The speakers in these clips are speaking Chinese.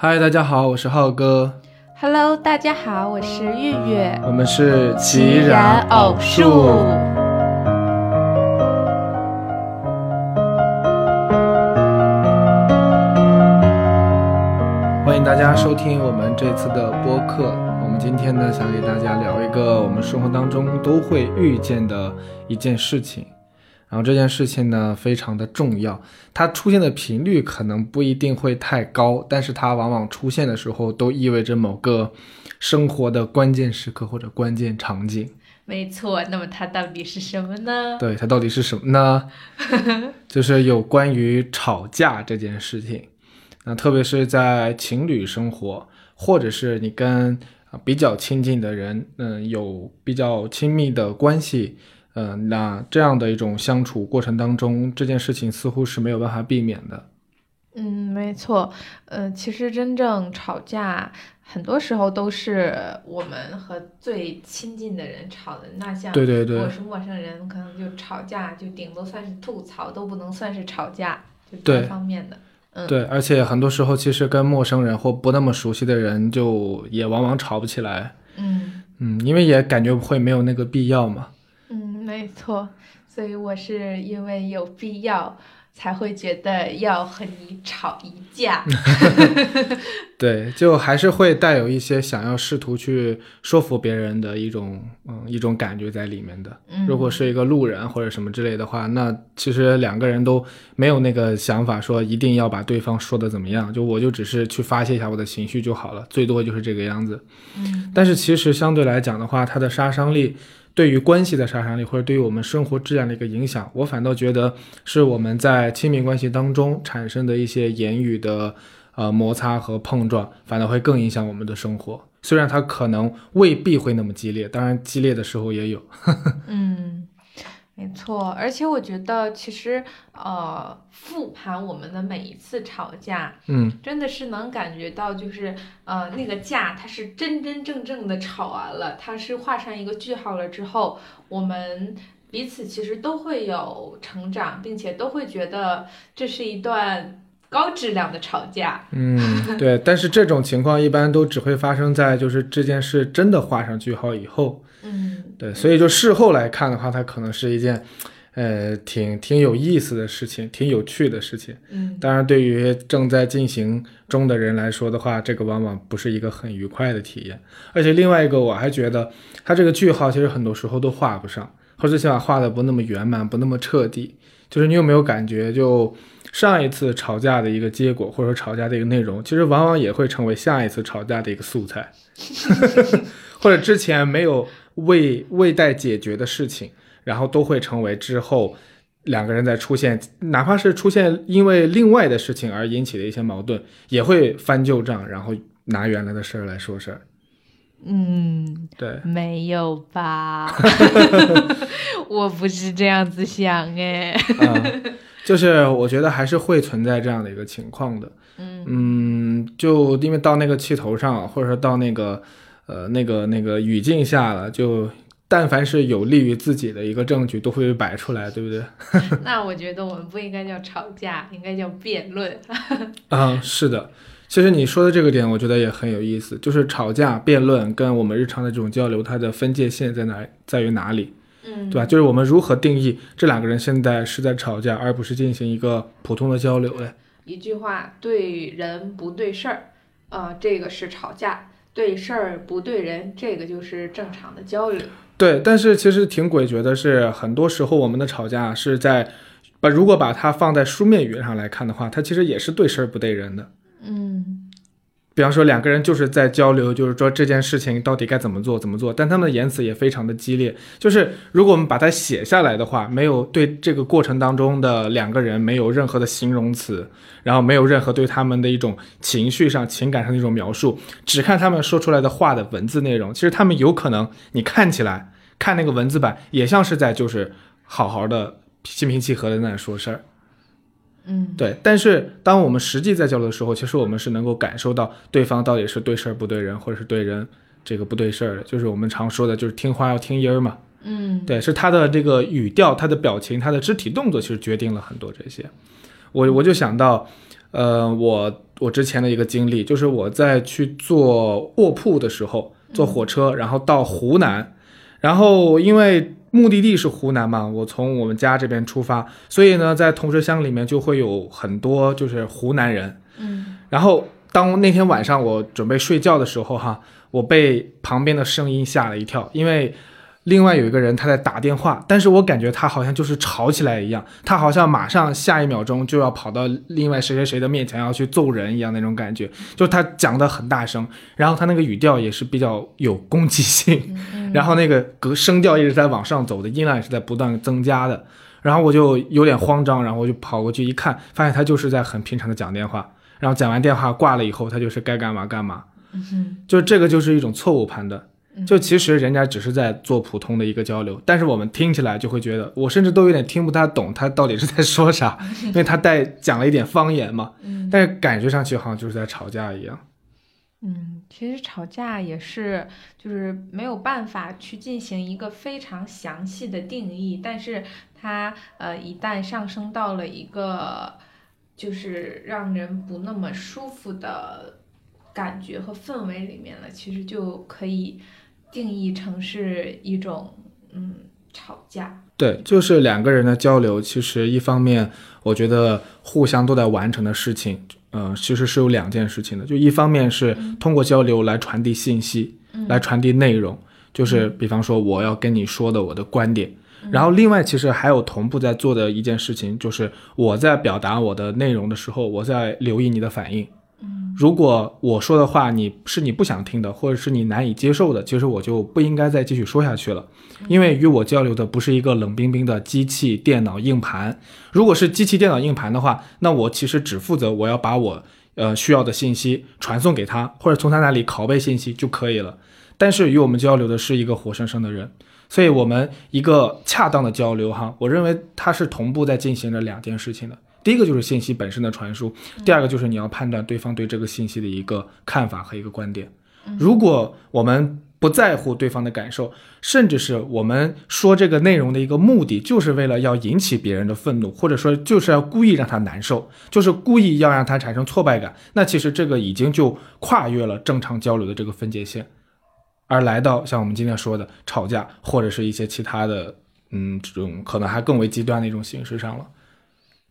嗨，大家好，我是浩哥。Hello，大家好，我是月月。我们是奇然偶数。欢迎大家收听我们这次的播客。我们今天呢，想给大家聊一个我们生活当中都会遇见的一件事情。然后这件事情呢，非常的重要，它出现的频率可能不一定会太高，但是它往往出现的时候，都意味着某个生活的关键时刻或者关键场景。没错，那么它到底是什么呢？对，它到底是什么呢？就是有关于吵架这件事情。那特别是在情侣生活，或者是你跟啊比较亲近的人，嗯，有比较亲密的关系，嗯，那这样的一种相处过程当中，这件事情似乎是没有办法避免的。嗯，没错。呃，其实真正吵架，很多时候都是我们和最亲近的人吵的。那像对对对如果是陌生人，可能就吵架，就顶多算是吐槽，都不能算是吵架，就对单方面的。嗯，对，而且很多时候其实跟陌生人或不那么熟悉的人，就也往往吵不起来。嗯嗯，因为也感觉会没有那个必要嘛。嗯，没错。所以我是因为有必要，才会觉得要和你吵一架。对，就还是会带有一些想要试图去说服别人的一种，嗯，一种感觉在里面的。嗯，如果是一个路人或者什么之类的话，那其实两个人都没有那个想法，说一定要把对方说的怎么样，就我就只是去发泄一下我的情绪就好了，最多就是这个样子。嗯但是其实相对来讲的话，它的杀伤力，对于关系的杀伤力，或者对于我们生活质量的一个影响，我反倒觉得是我们在亲密关系当中产生的一些言语的呃摩擦和碰撞，反倒会更影响我们的生活。虽然它可能未必会那么激烈，当然激烈的时候也有。嗯，没错。而且我觉得，其实呃，复盘我们的每一次吵架，嗯，真的是能感觉到，就是呃，那个架它是真真正正的吵完了，它是画上一个句号了之后，我们彼此其实都会有成长，并且都会觉得这是一段高质量的吵架。嗯，对，但是这种情况一般都只会发生在就是这件事真的画上句号以后。嗯，对，所以就事后来看的话，它可能是一件，呃，挺挺有意思的事情，挺有趣的事情。嗯当然，对于正在进行中的人来说的话，这个往往不是一个很愉快的体验。而且另外一个，我还觉得它这个句号其实很多时候都画不上，或者起码画的不那么圆满，不那么彻底。就是你有没有感觉，就上一次吵架的一个结果，或者说吵架的一个内容，其实往往也会成为下一次吵架的一个素材，或者之前没有未未待解决的事情，然后都会成为之后两个人在出现，哪怕是出现因为另外的事情而引起的一些矛盾，也会翻旧账，然后拿原来的事儿来说事儿。嗯。对，没有吧？我不是这样子想哎。啊、就是我觉得还是会存在这样的一个情况的。嗯嗯，就因为到那个气头上，或者说到那个呃那个那个语境下了，就但凡是有利于自己的一个证据，都会被摆出来，对不对？那我觉得我们不应该叫吵架，应该叫辩论。嗯、是的。其实你说的这个点，我觉得也很有意思，就是吵架、辩论跟我们日常的这种交流，它的分界线在哪，在于哪里，嗯，对吧？就是我们如何定义这两个人现在是在吵架，而不是进行一个普通的交流嘞？一句话，对人不对事儿，呃，这个是吵架；对事儿不对人，这个就是正常的交流。对，但是其实挺诡谲的是，很多时候我们的吵架是在把如果把它放在书面语言上来看的话，它其实也是对事儿不对人的。嗯比方说两个人就是在交流，就是说这件事情到底该怎么做怎么做，但他们的言辞也非常的激烈。就是如果我们把它写下来的话，没有对这个过程当中的两个人没有任何的形容词，然后没有任何对他们的一种情绪上、情感上的一种描述，只看他们说出来的话的文字内容，其实他们有可能你看起来看那个文字版也像是在就是好好的心平气和的在那说事儿。嗯，对，但是当我们实际在交流的时候，其实我们是能够感受到对方到底是对事儿不对人，或者是对人这个不对事儿的，就是我们常说的，就是听话要听音儿嘛。嗯，对，是他的这个语调、他的表情、他的肢体动作，其实决定了很多这些。我我就想到，呃，我我之前的一个经历，就是我在去坐卧铺的时候，坐火车，然后到湖南，然后因为目的地是湖南嘛，我从我们家这边出发，所以呢，在同事乡里面就会有很多就是湖南人，嗯。然后当那天晚上我准备睡觉的时候，哈，我被旁边的声音吓了一跳，因为另外有一个人他在打电话，但是我感觉他好像就是吵起来一样，他好像马上下一秒钟就要跑到另外谁谁谁的面前要去揍人一样那种感觉，就是他讲的很大声，然后他那个语调也是比较有攻击性，嗯然后那个格声调一直在往上走的，音量也是在不断增加的。然后我就有点慌张，然后我就跑过去一看，发现他就是在很平常的讲电话。然后讲完电话挂了以后，他就是该干嘛干嘛，嗯就这个就是一种错误判断。嗯就其实人家只是在做普通的一个交流，但是我们听起来就会觉得，我甚至都有点听不太懂他到底是在说啥，因为他带讲了一点方言嘛，嗯但是感觉上去好像就是在吵架一样。嗯，其实吵架也是，就是没有办法去进行一个非常详细的定义，但是它呃一旦上升到了一个就是让人不那么舒服的感觉和氛围里面了，其实就可以定义成是一种嗯吵架。对，就是两个人的交流，其实一方面我觉得互相都在完成的事情，呃，其实是有两件事情的。就一方面是通过交流来传递信息，嗯来传递内容，就是比方说我要跟你说的我的观点。然后另外其实还有同步在做的一件事情，就是我在表达我的内容的时候，我在留意你的反应。如果我说的话你是你不想听的，或者是你难以接受的，其实我就不应该再继续说下去了，因为与我交流的不是一个冷冰冰的机器、电脑、硬盘。如果是机器、电脑、硬盘的话，那我其实只负责我要把我呃需要的信息传送给他，或者从他那里拷贝信息就可以了。但是与我们交流的是一个活生生的人，所以我们一个恰当的交流哈，我认为它是同步在进行着两件事情的。第一个就是信息本身的传输，第二个就是你要判断对方对这个信息的一个看法和一个观点。如果我们不在乎对方的感受，甚至是我们说这个内容的一个目的，就是为了要引起别人的愤怒，或者说就是要故意让他难受，就是故意要让他产生挫败感，那其实这个已经就跨越了正常交流的这个分界线，而来到像我们今天说的吵架，或者是一些其他的，嗯，这种可能还更为极端的一种形式上了。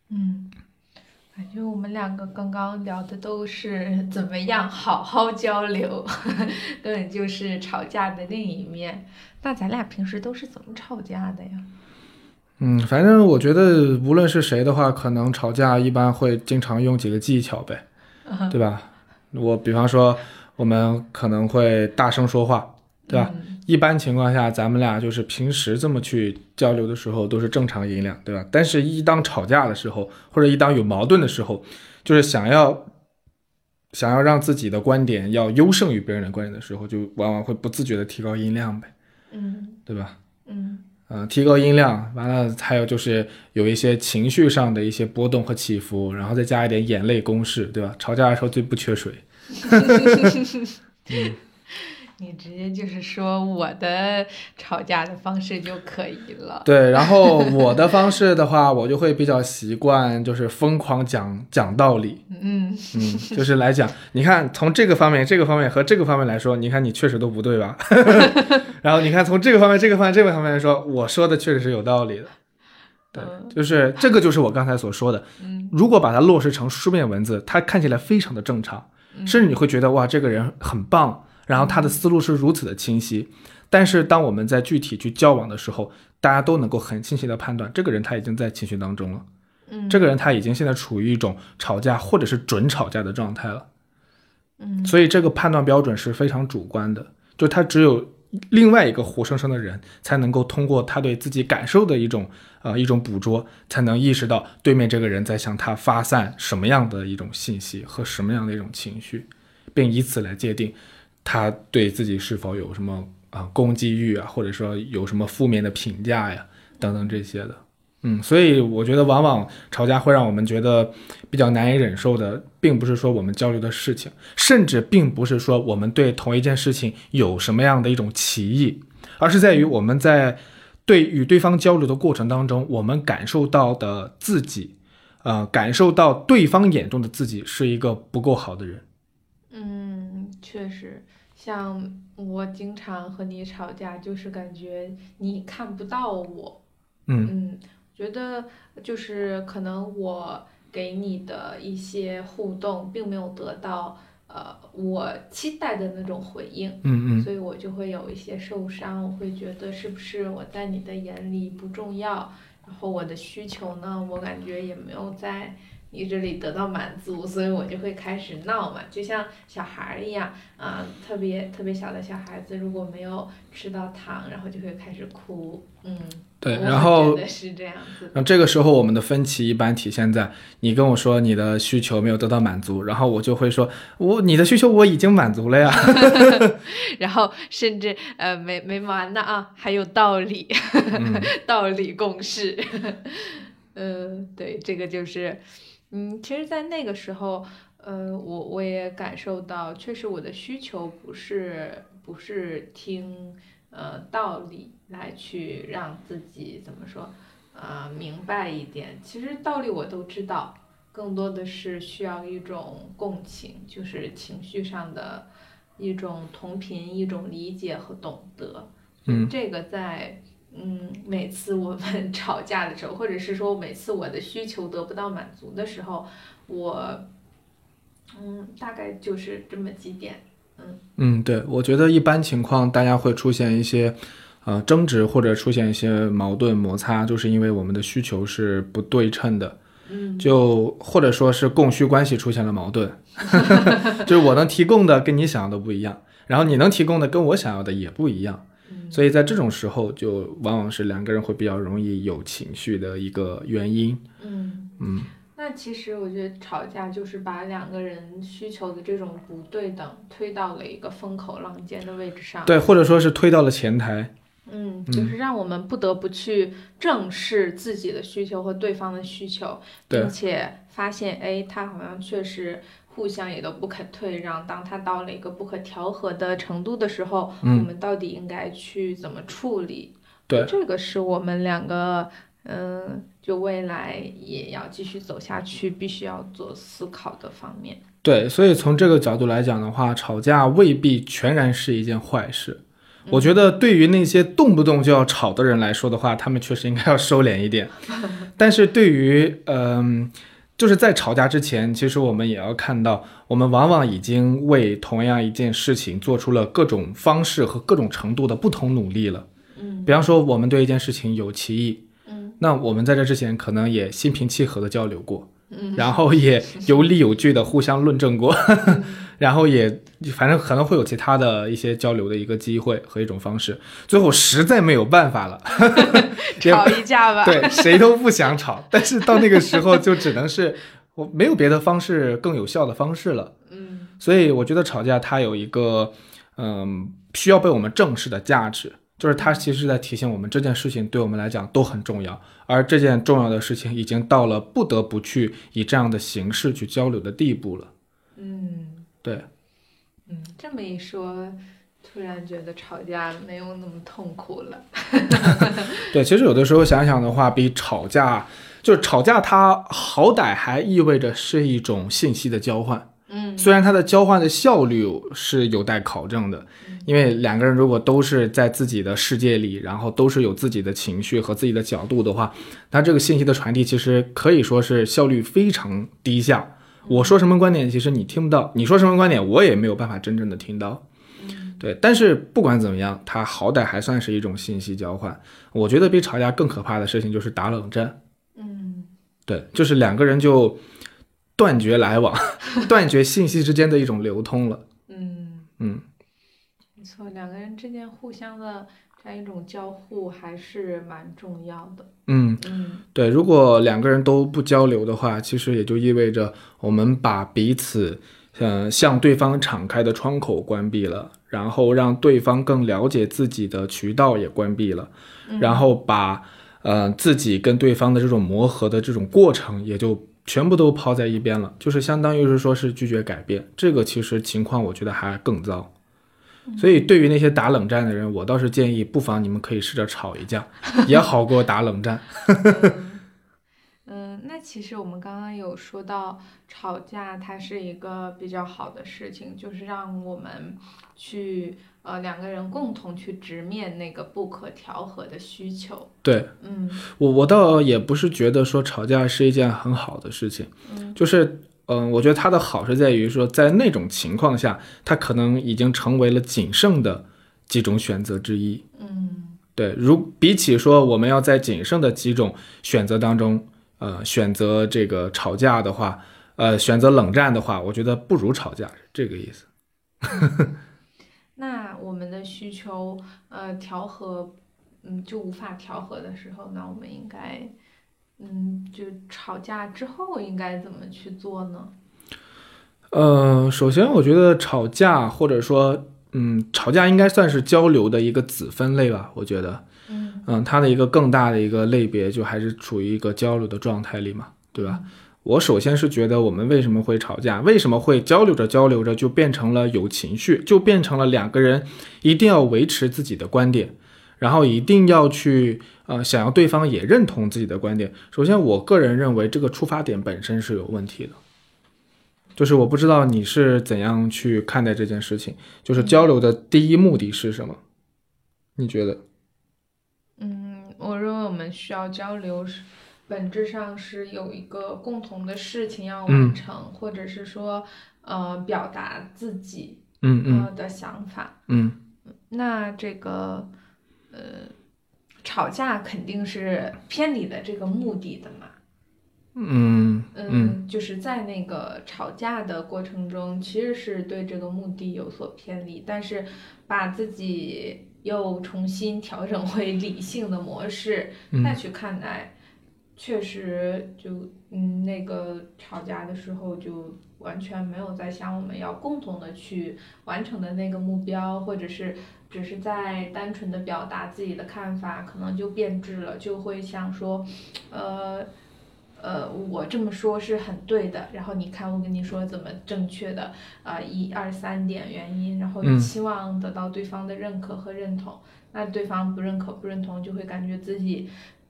嗯，感觉我们两个刚刚聊的都是怎么样好好交流，根本就是吵架的另一面。那咱俩平时都是怎么吵架的呀？嗯，反正我觉得无论是谁的话，可能吵架一般会经常用几个技巧呗，对吧？我比方说，我们可能会大声说话，对吧？嗯一般情况下，咱们俩就是平时这么去交流的时候，都是正常音量，对吧？但是，一当吵架的时候，或者一当有矛盾的时候，就是想要想要让自己的观点要优胜于别人的观点的时候，就往往会不自觉的提高音量呗，嗯对吧？嗯嗯、提高音量，完了还有就是有一些情绪上的一些波动和起伏，然后再加一点眼泪攻势，对吧？吵架的时候最不缺水。你直接就是说我的吵架的方式就可以了。对，然后我的方式的话，我就会比较习惯，就是疯狂讲讲道理，嗯嗯，就是来讲，你看从这个方面、这个方面和这个方面来说，你看你确实都不对吧？然后你看从这个方面、这个方面、这个方面来说，我说的确实是有道理的。对，嗯就是这个，就是我刚才所说的。嗯如果把它落实成书面文字，它看起来非常的正常，嗯甚至你会觉得哇，这个人很棒，然后他的思路是如此的清晰。但是当我们在具体去交往的时候，大家都能够很清晰的判断，这个人他已经在情绪当中了，嗯这个人他已经现在处于一种吵架或者是准吵架的状态了。嗯所以这个判断标准是非常主观的，就他只有另外一个活生生的人才能够通过他对自己感受的一种呃一种捕捉，才能意识到对面这个人在向他发散什么样的一种信息和什么样的一种情绪，并以此来界定他对自己是否有什么啊、攻击欲啊，或者说有什么负面的评价呀等等这些的。嗯，所以我觉得往往吵架会让我们觉得比较难以忍受的，并不是说我们交流的事情，甚至并不是说我们对同一件事情有什么样的一种歧义，而是在于我们在对与对方交流的过程当中，我们感受到的自己呃，感受到对方眼中的自己是一个不够好的人。嗯，确实，像我经常和你吵架，就是感觉你看不到我。嗯嗯，觉得就是可能我给你的一些互动，并没有得到呃我期待的那种回应，嗯嗯所以我就会有一些受伤。我会觉得是不是我在你的眼里不重要，然后我的需求呢，我感觉也没有在你这里得到满足，所以我就会开始闹嘛，就像小孩儿一样啊、特别特别小的小孩子，如果没有吃到糖，然后就会开始哭，嗯，对，然后是这样子。那这个时候我们的分歧一般体现在你跟我说你的需求没有得到满足，然后我就会说我你的需求我已经满足了呀。然后甚至呃没没完呢啊，还有道理，嗯 道理共识。嗯，对，这个就是，嗯，其实，在那个时候，呃，我我也感受到，确实我的需求不是不是听呃道理来去让自己怎么说，呃，明白一点。其实道理我都知道，更多的是需要一种共情，就是情绪上的一种同频、一种理解和懂得。嗯这个在嗯每次我们 吵架的时候，或者是说每次我的需求得不到满足的时候，我嗯大概就是这么几点。嗯嗯，对，我觉得一般情况大家会出现一些呃争执或者出现一些矛盾摩擦，就是因为我们的需求是不对称的。嗯就或者说是供需关系出现了矛盾，就是我能提供的跟你想要的不一样，然后你能提供的跟我想要的也不一样，嗯所以在这种时候就往往是两个人会比较容易有情绪的一个原因。嗯。嗯，那其实我觉得吵架就是把两个人需求的这种不对等推到了一个风口浪尖的位置上。对，或者说是推到了前台。嗯，就是让我们不得不去正视自己的需求和对方的需求，并且发现，哎，他好像确实互相也都不肯退让。当他到了一个不可调和的程度的时候，嗯我们到底应该去怎么处理？对这个是我们两个，嗯、就未来也要继续走下去，必须要做思考的方面。对，所以从这个角度来讲的话，吵架未必全然是一件坏事。我觉得对于那些动不动就要吵的人来说的话，他们确实应该要收敛一点。但是对于嗯、就是在吵架之前，其实我们也要看到，我们往往已经为同样一件事情做出了各种方式和各种程度的不同努力了。嗯比方说，我们对一件事情有歧义，嗯那我们在这之前可能也心平气和的交流过，嗯然后也有理有据的互相论证过，然后也反正可能会有其他的一些交流的一个机会和一种方式。最后实在没有办法了，也吵一架吧。对谁都不想吵，但是到那个时候就只能是我没有别的方式更有效的方式了。嗯所以我觉得吵架它有一个嗯需要被我们正视的价值。就是它其实是在提醒我们这件事情对我们来讲都很重要，而这件重要的事情已经到了不得不去以这样的形式去交流的地步了。嗯。对，嗯，这么一说，突然觉得吵架没有那么痛苦了。对，其实有的时候想想的话，比吵架就是吵架，它好歹还意味着是一种信息的交换。嗯虽然它的交换的效率是有待考证的，因为两个人如果都是在自己的世界里，然后都是有自己的情绪和自己的角度的话，那这个信息的传递其实可以说是效率非常低下。我说什么观点，其实你听不到；你说什么观点，我也没有办法真正的听到。对，但是不管怎么样，它好歹还算是一种信息交换。我觉得比吵架更可怕的事情就是打冷战。嗯对，就是两个人就断绝来往，断绝信息之间的一种流通了。嗯，嗯，没错，两个人之间互相的一种交互还是蛮重要的。嗯，嗯对，如果两个人都不交流的话，其实也就意味着我们把彼此，呃，向对方敞开的窗口关闭了，然后让对方更了解自己的渠道也关闭了，然后把呃自己跟对方的这种磨合的这种过程也就全部都抛在一边了，就是相当于是说是拒绝改变。这个其实情况我觉得还更糟。所以，对于那些打冷战的人，我倒是建议，不妨你们可以试着吵一架，也好过打冷战。嗯，那其实我们刚刚有说到，吵架它是一个比较好的事情，就是让我们去呃两个人共同去直面那个不可调和的需求。对嗯我，我倒也不是觉得说吵架是一件很好的事情，嗯就是，嗯、我觉得它的好是在于说，在那种情况下，它可能已经成为了仅剩的几种选择之一。嗯对，如比起说我们要在仅剩的几种选择当中，呃，选择这个吵架的话，呃，选择冷战的话，我觉得不如吵架，是这个意思。那我们的需求呃调和，嗯就无法调和的时候，那我们应该嗯就吵架之后应该怎么去做呢？呃，首先我觉得吵架或者说，嗯，吵架应该算是交流的一个子分类吧，我觉得。嗯嗯，它的一个更大的一个类别就还是处于一个交流的状态里嘛，对吧？我首先是觉得我们为什么会吵架，为什么会交流着交流着就变成了有情绪，就变成了两个人一定要维持自己的观点，然后一定要去呃想要对方也认同自己的观点。首先，我个人认为这个出发点本身是有问题的。就是我不知道你是怎样去看待这件事情，就是交流的第一目的是什么？你觉得？嗯，我认为我们需要交流是本质上是有一个共同的事情要完成，或者是说呃表达自己嗯嗯呃的想法。嗯那这个呃吵架肯定是偏离了这个目的的嘛。嗯嗯嗯，就是在那个吵架的过程中，其实是对这个目的有所偏离，但是把自己又重新调整回理性的模式，再嗯去看待，确实就嗯那个吵架的时候就完全没有在想我们要共同的去完成的那个目标，或者是只是在单纯的表达自己的看法，可能就变质了，就会想说，呃。呃，我这么说是很对的，然后你看我跟你说怎么正确的，啊、一二三点原因，然后嗯期望得到对方的认可和认同，那对方不认可不认同，就会感觉自己，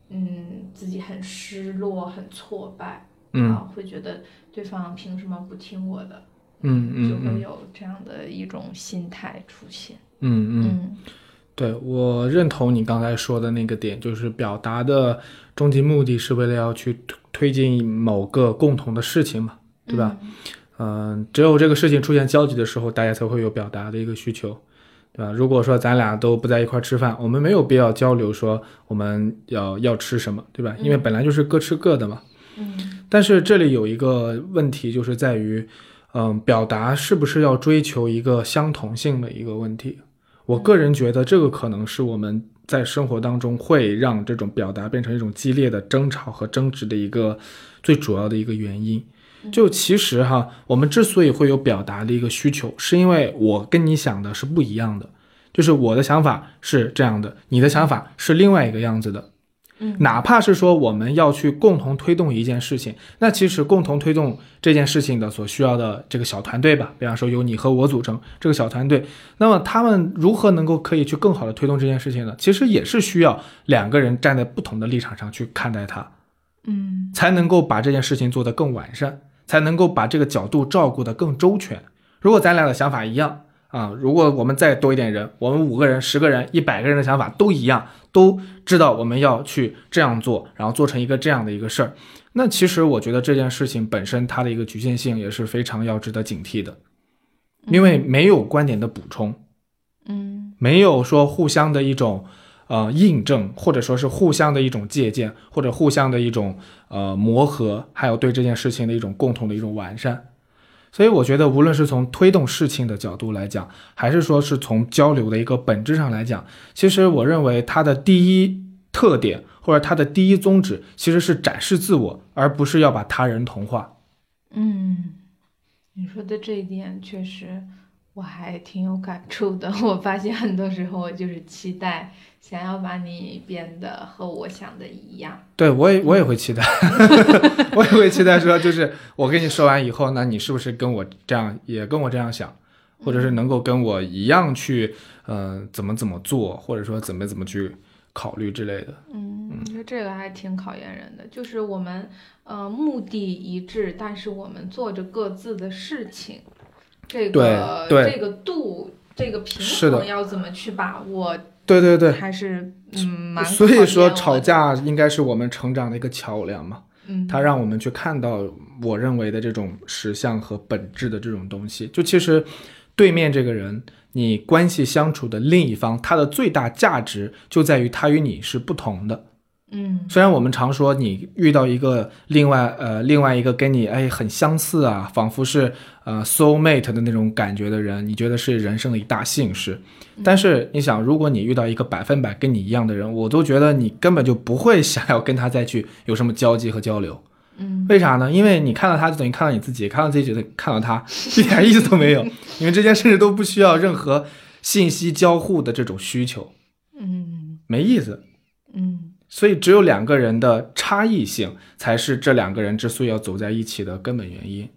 嗯，自己很失落，很挫败，嗯啊，会觉得对方凭什么不听我的，嗯嗯嗯就会有这样的一种心态出现。嗯嗯，嗯对我认同你刚才说的那个点，就是表达的终极目的是为了要去推推进某个共同的事情嘛，对吧？？嗯、只有这个事情出现交集的时候，大家才会有表达的一个需求，对吧？如果说咱俩都不在一块吃饭，我们没有必要交流说我们要要吃什么，对吧？因为嗯本来就是各吃各的嘛。嗯但是这里有一个问题，就是在于，嗯，表达是不是要追求一个相同性的一个问题？我个人觉得这个可能是我们在生活当中会让这种表达变成一种激烈的争吵和争执的一个最主要的一个原因。就其实哈，我们之所以会有表达的一个需求，是因为我跟你想的是不一样的，就是我的想法是这样的，你的想法是另外一个样子的。嗯哪怕是说我们要去共同推动一件事情，那其实共同推动这件事情的所需要的这个小团队吧，比方说由你和我组成这个小团队，那么他们如何能够可以去更好的推动这件事情呢？其实也是需要两个人站在不同的立场上去看待它，嗯才能够把这件事情做得更完善，才能够把这个角度照顾得更周全。如果咱俩的想法一样啊，如果我们再多一点人，我们五个人、十个人、一百个人的想法都一样，都知道我们要去这样做，然后做成一个这样的一个事儿，那其实我觉得这件事情本身它的一个局限性也是非常要值得警惕的，因为没有观点的补充，嗯。没有说互相的一种呃印证，或者说是互相的一种借鉴，或者互相的一种呃磨合，还有对这件事情的一种共同的一种完善。所以我觉得，无论是从推动事情的角度来讲，还是说是从交流的一个本质上来讲，其实我认为它的第一特点或者它的第一宗旨，其实是展示自我，而不是要把他人同化。嗯，你说的这一点确实我还挺有感触的。我发现很多时候我就是期待想要把你变得和我想的一样。对我也我也会期待，我也会期待说，就是我跟你说完以后，那你是不是跟我这样也跟我这样想，或者是能够跟我一样去，呃，怎么怎么做，或者说怎么怎么去考虑之类的。嗯，我觉得这个还挺考验人的，就是我们呃目的一致，但是我们做着各自的事情，这个对对这个度，这个平衡要怎么去把握，对对对，还是嗯蛮所以说吵架应该是我们成长的一个桥梁嘛。嗯，它让我们去看到我认为的这种实相和本质的这种东西。就其实对面这个人，你关系相处的另一方，他的最大价值就在于他与你是不同的。嗯虽然我们常说你遇到一个另外呃另外一个跟你哎很相似啊，仿佛是呃 soul mate 的那种感觉的人，你觉得是人生的一大幸事。但是你想，如果你遇到一个百分百跟你一样的人，我都觉得你根本就不会想要跟他再去有什么交集和交流。嗯为啥呢？因为你看到他就等于看到你自己，看到自己就等于看到他，一点意思都没有。你们之间甚至都不需要任何信息交互的这种需求，嗯没意思。所以只有两个人的差异性，才是这两个人之所以要走在一起的根本原因。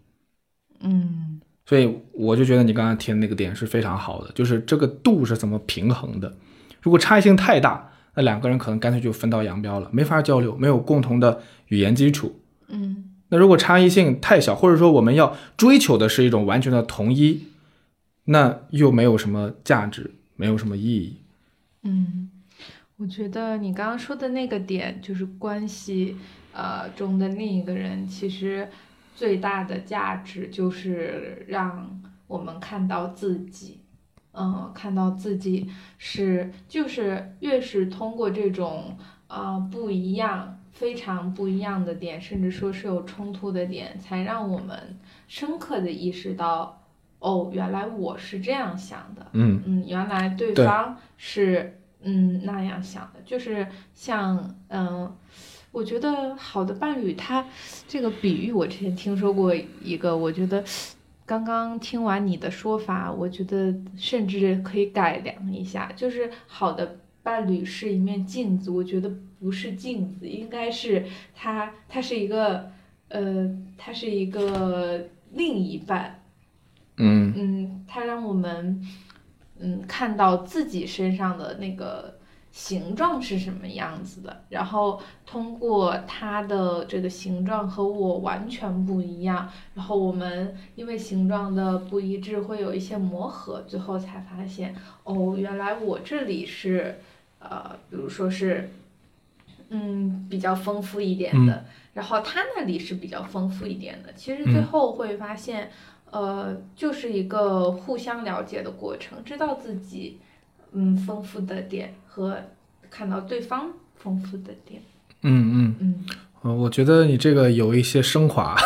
嗯所以我就觉得你刚刚提的那个点是非常好的，就是这个度是怎么平衡的。如果差异性太大，那两个人可能干脆就分道扬镳了，没法交流，没有共同的语言基础。嗯那如果差异性太小，或者说我们要追求的是一种完全的统一，那又没有什么价值，没有什么意义。嗯，我觉得你刚刚说的那个点，就是关系呃中的另一个人，其实最大的价值就是让我们看到自己，嗯，看到自己是就是越是通过这种呃不一样。非常不一样的点，甚至说是有冲突的点，才让我们深刻的意识到，哦，原来我是这样想的，嗯嗯，原来对对方是嗯那样想的，就是像嗯，我觉得好的伴侣他这个比喻，我之前听说过一个，我觉得刚刚听完你的说法，我觉得甚至可以改良一下，就是好的伴侣是一面镜子，我觉得不是镜子，应该是他，他是一个呃，他是一个另一半。嗯。嗯，它让我们嗯看到自己身上的那个形状是什么样子的，然后通过它的这个形状和我完全不一样，然后我们因为形状的不一致会有一些磨合，最后才发现哦，原来我这里是呃，比如说是嗯比较丰富一点的，然后他那里是比较丰富一点的，其实最嗯后会发现。呃，就是一个互相了解的过程，知道自己嗯丰富的点和看到对方丰富的点。嗯嗯。嗯呃，我觉得你这个有一些升华，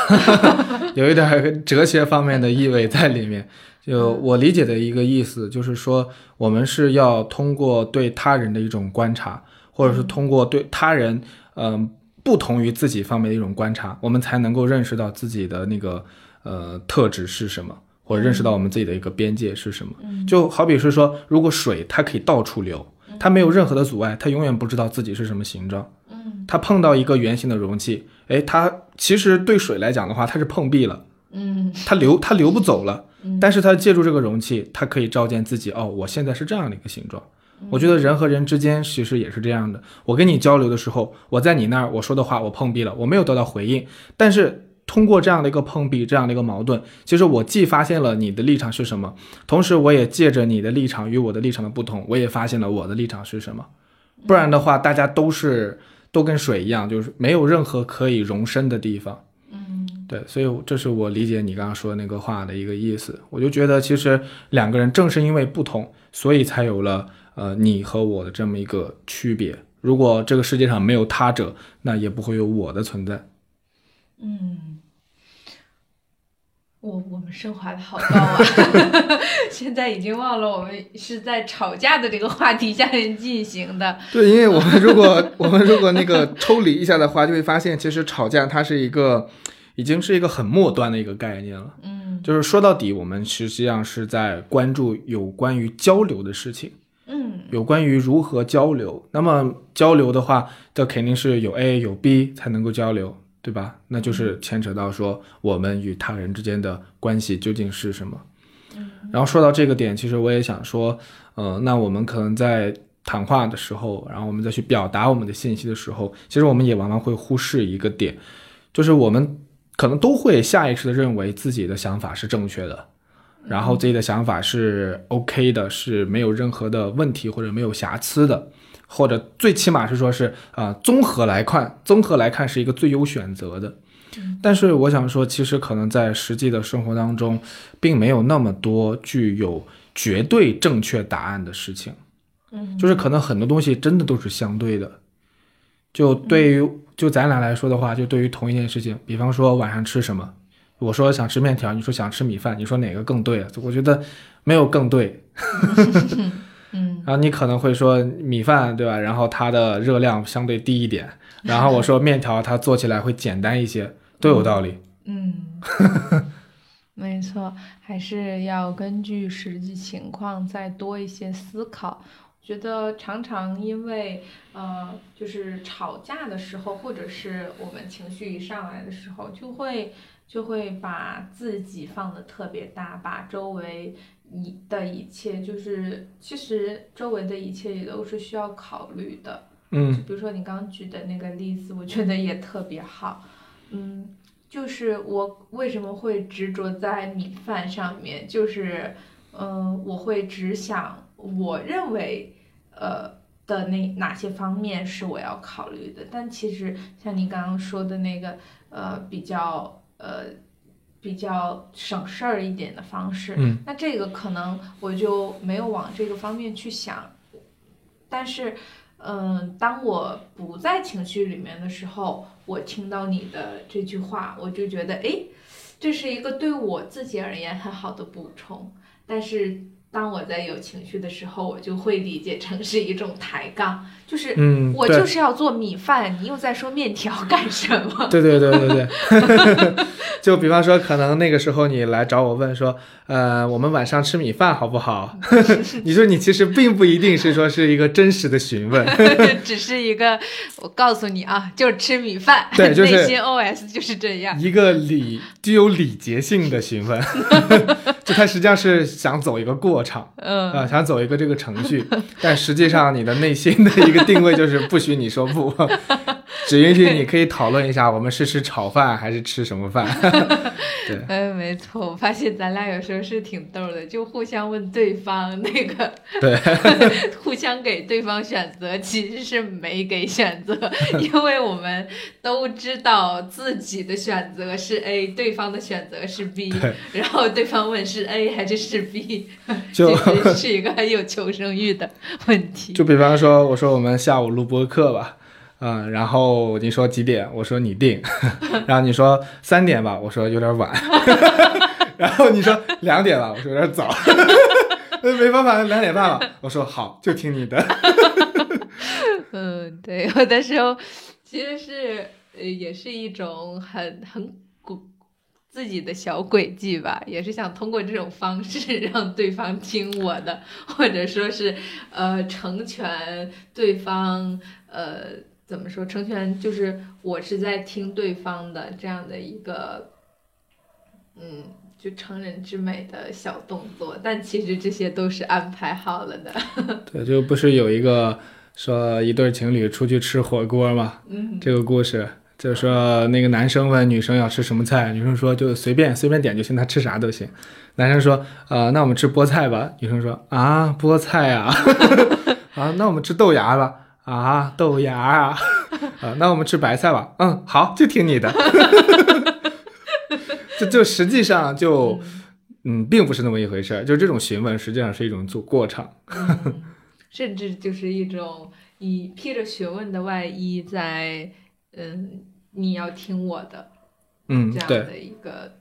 有一点哲学方面的意味在里面。就我理解的一个意思，就是说我们是要通过对他人的一种观察，或者是通过对他人，嗯、不同于自己方面的一种观察，我们才能够认识到自己的那个呃特质是什么，或者认识到我们自己的一个边界是什么。嗯就好比是说，如果水它可以到处流，它没有任何的阻碍，它永远不知道自己是什么形状。嗯它碰到一个圆形的容器，哎，它其实对水来讲的话，它是碰壁了，嗯它流它流不走了。嗯但是它借助这个容器，它可以照见自己，哦，我现在是这样的一个形状。我觉得人和人之间其实也是这样的。我跟你交流的时候，我在你那儿我说的话我碰壁了，我没有得到回应，但是通过这样的一个碰壁，这样的一个矛盾，其实我既发现了你的立场是什么，同时我也借着你的立场与我的立场的不同，我也发现了我的立场是什么。不然的话，大家都是都跟水一样，就是没有任何可以容身的地方。嗯对，所以这是我理解你刚刚说的那个话的一个意思。我就觉得，其实两个人正是因为不同，所以才有了呃你和我的这么一个区别。如果这个世界上没有他者，那也不会有我的存在。嗯，我我们升华的好高啊！现在已经忘了我们是在吵架的这个话题下面进行的。对，因为我们如果我们如果那个抽离一下的话，就会发现，其实吵架它是一个已经是一个很末端的一个概念了。嗯就是说到底，我们实际上是在关注有关于交流的事情。嗯有关于如何交流。那么交流的话，这肯定是有 A 有 B 才能够交流，对吧？那就是牵扯到说我们与他人之间的关系究竟是什么。然后说到这个点，其实我也想说，呃，那我们可能在谈话的时候，然后我们再去表达我们的信息的时候，其实我们也往往会忽视一个点，就是我们可能都会下意识的认为自己的想法是正确的，然后自己的想法是 OK 的，是没有任何的问题或者没有瑕疵的，或者最起码是说是啊、综合来看，综合来看是一个最优选择的。但是我想说，其实可能在实际的生活当中，并没有那么多具有绝对正确答案的事情。嗯，就是可能很多东西真的都是相对的。就对于就咱俩来说的话，就对于同一件事情，比方说晚上吃什么，我说想吃面条，你说想吃米饭，你说哪个更对啊？我觉得没有更对。嗯然后你可能会说米饭对吧？然后它的热量相对低一点，然后我说面条它做起来会简单一些，都有道理。嗯，没错，还是要根据实际情况再多一些思考。我觉得常常因为呃，就是吵架的时候，或者是我们情绪一上来的时候，就会就会把自己放的特别大，把周围一的一切，就是其实周围的一切也都是需要考虑的。嗯就比如说你刚举的那个例子，我觉得也特别好。嗯，就是我为什么会执着在米饭上面，就是嗯、我会只想我认为呃的那哪些方面是我要考虑的，但其实像你刚刚说的那个呃比较呃比较省事儿一点的方式，嗯那这个可能我就没有往这个方面去想，但是，嗯，当我不在情绪里面的时候，我听到你的这句话，我就觉得，哎，这是一个对我自己而言很好的补充。但是，当我在有情绪的时候，我就会理解成是一种抬杠，就是嗯，我就是要做米饭，你又在说面条干什么？对对对对对，就比方说，可能那个时候你来找我问说，呃，我们晚上吃米饭好不好？你说你其实并不一定是说是一个真实的询问，只是一个，我告诉你啊，就是吃米饭，对就是内心 OS 就是这样。一个礼具有礼节性的询问，就他实际上是想走一个过场。嗯啊、想走一个这个程序，但实际上你的内心的一个定位就是不许你说不，只允许你可以讨论一下，我们是吃炒饭还是吃什么饭？对，嗯，没错，我发现咱俩有时候是挺逗的，就互相问对方那个，对，互相给对方选择，其实是没给选择，因为我们都知道自己的选择是 A，对方的选择是 B，然后对方问是 A 还是是 B，就是一个很有求生欲的问题。就比方说，我说我们下午录播课吧，嗯，然后你说几点？我说你定，然后你说三点吧，我说有点晚，然后你说两点吧，我说有点早，没办法，两点半了，我说好，就听你的。嗯，对，有的时候其实是呃，也是一种很很古自己的小诡计吧，也是想通过这种方式 让对方听我的，或者说是呃成全对方呃怎么说成全就是我是在听对方的这样的一个嗯。就成人之美的小动作，但其实这些都是安排好了的。对，就不是有一个说一对情侣出去吃火锅嘛？嗯，这个故事就是说那个男生问女生要吃什么菜，女生说就随便随便点就行，他吃啥都行。男生说呃那我们吃菠菜吧，女生说啊菠菜啊 啊那我们吃豆芽吧啊豆芽啊啊那我们吃白菜吧嗯好就听你的。就就实际上就嗯并不是那么一回事儿，就这种询问实际上是一种做过场。嗯甚至就是一种以披着询问的外衣在，嗯，你要听我的嗯这样。的一个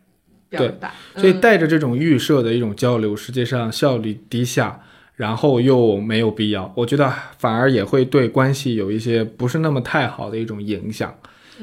表达。所以嗯带着这种预设的一种交流，实际上效率低下，然后又没有必要，我觉得反而也会对关系有一些不是那么太好的一种影响。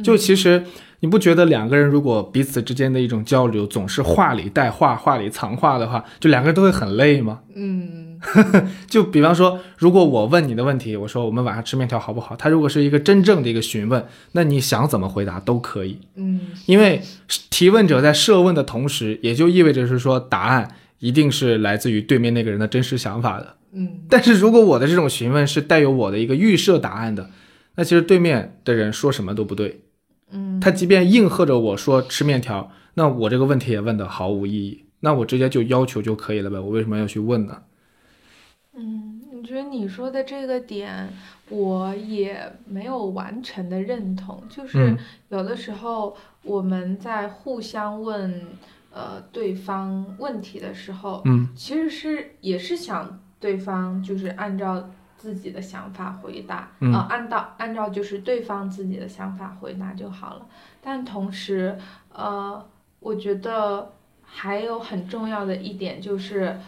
就其实你不觉得两个人如果彼此之间的一种交流总是话里带话、话里藏话的话，就两个人都会很累吗？嗯 就比方说，如果我问你的问题，我说我们晚上吃面条好不好？他如果是一个真正的一个询问，那你想怎么回答都可以。嗯因为提问者在设问的同时，也就意味着是说答案一定是来自于对面那个人的真实想法的。嗯 但是如果我的这种询问是带有我的一个预设答案的，那其实对面的人说什么都不对。嗯，他即便应和着我说吃面条，那我这个问题也问的毫无意义。那我直接就要求就可以了呗，我为什么要去问呢？嗯，我觉得你说的这个点，我也没有完全的认同。就是嗯有的时候我们在互相问呃对方问题的时候，嗯其实是也是想对方就是按照自己的想法回答，嗯呃，按照按照就是对方自己的想法回答就好了。但同时，呃，我觉得还有很重要的一点就是，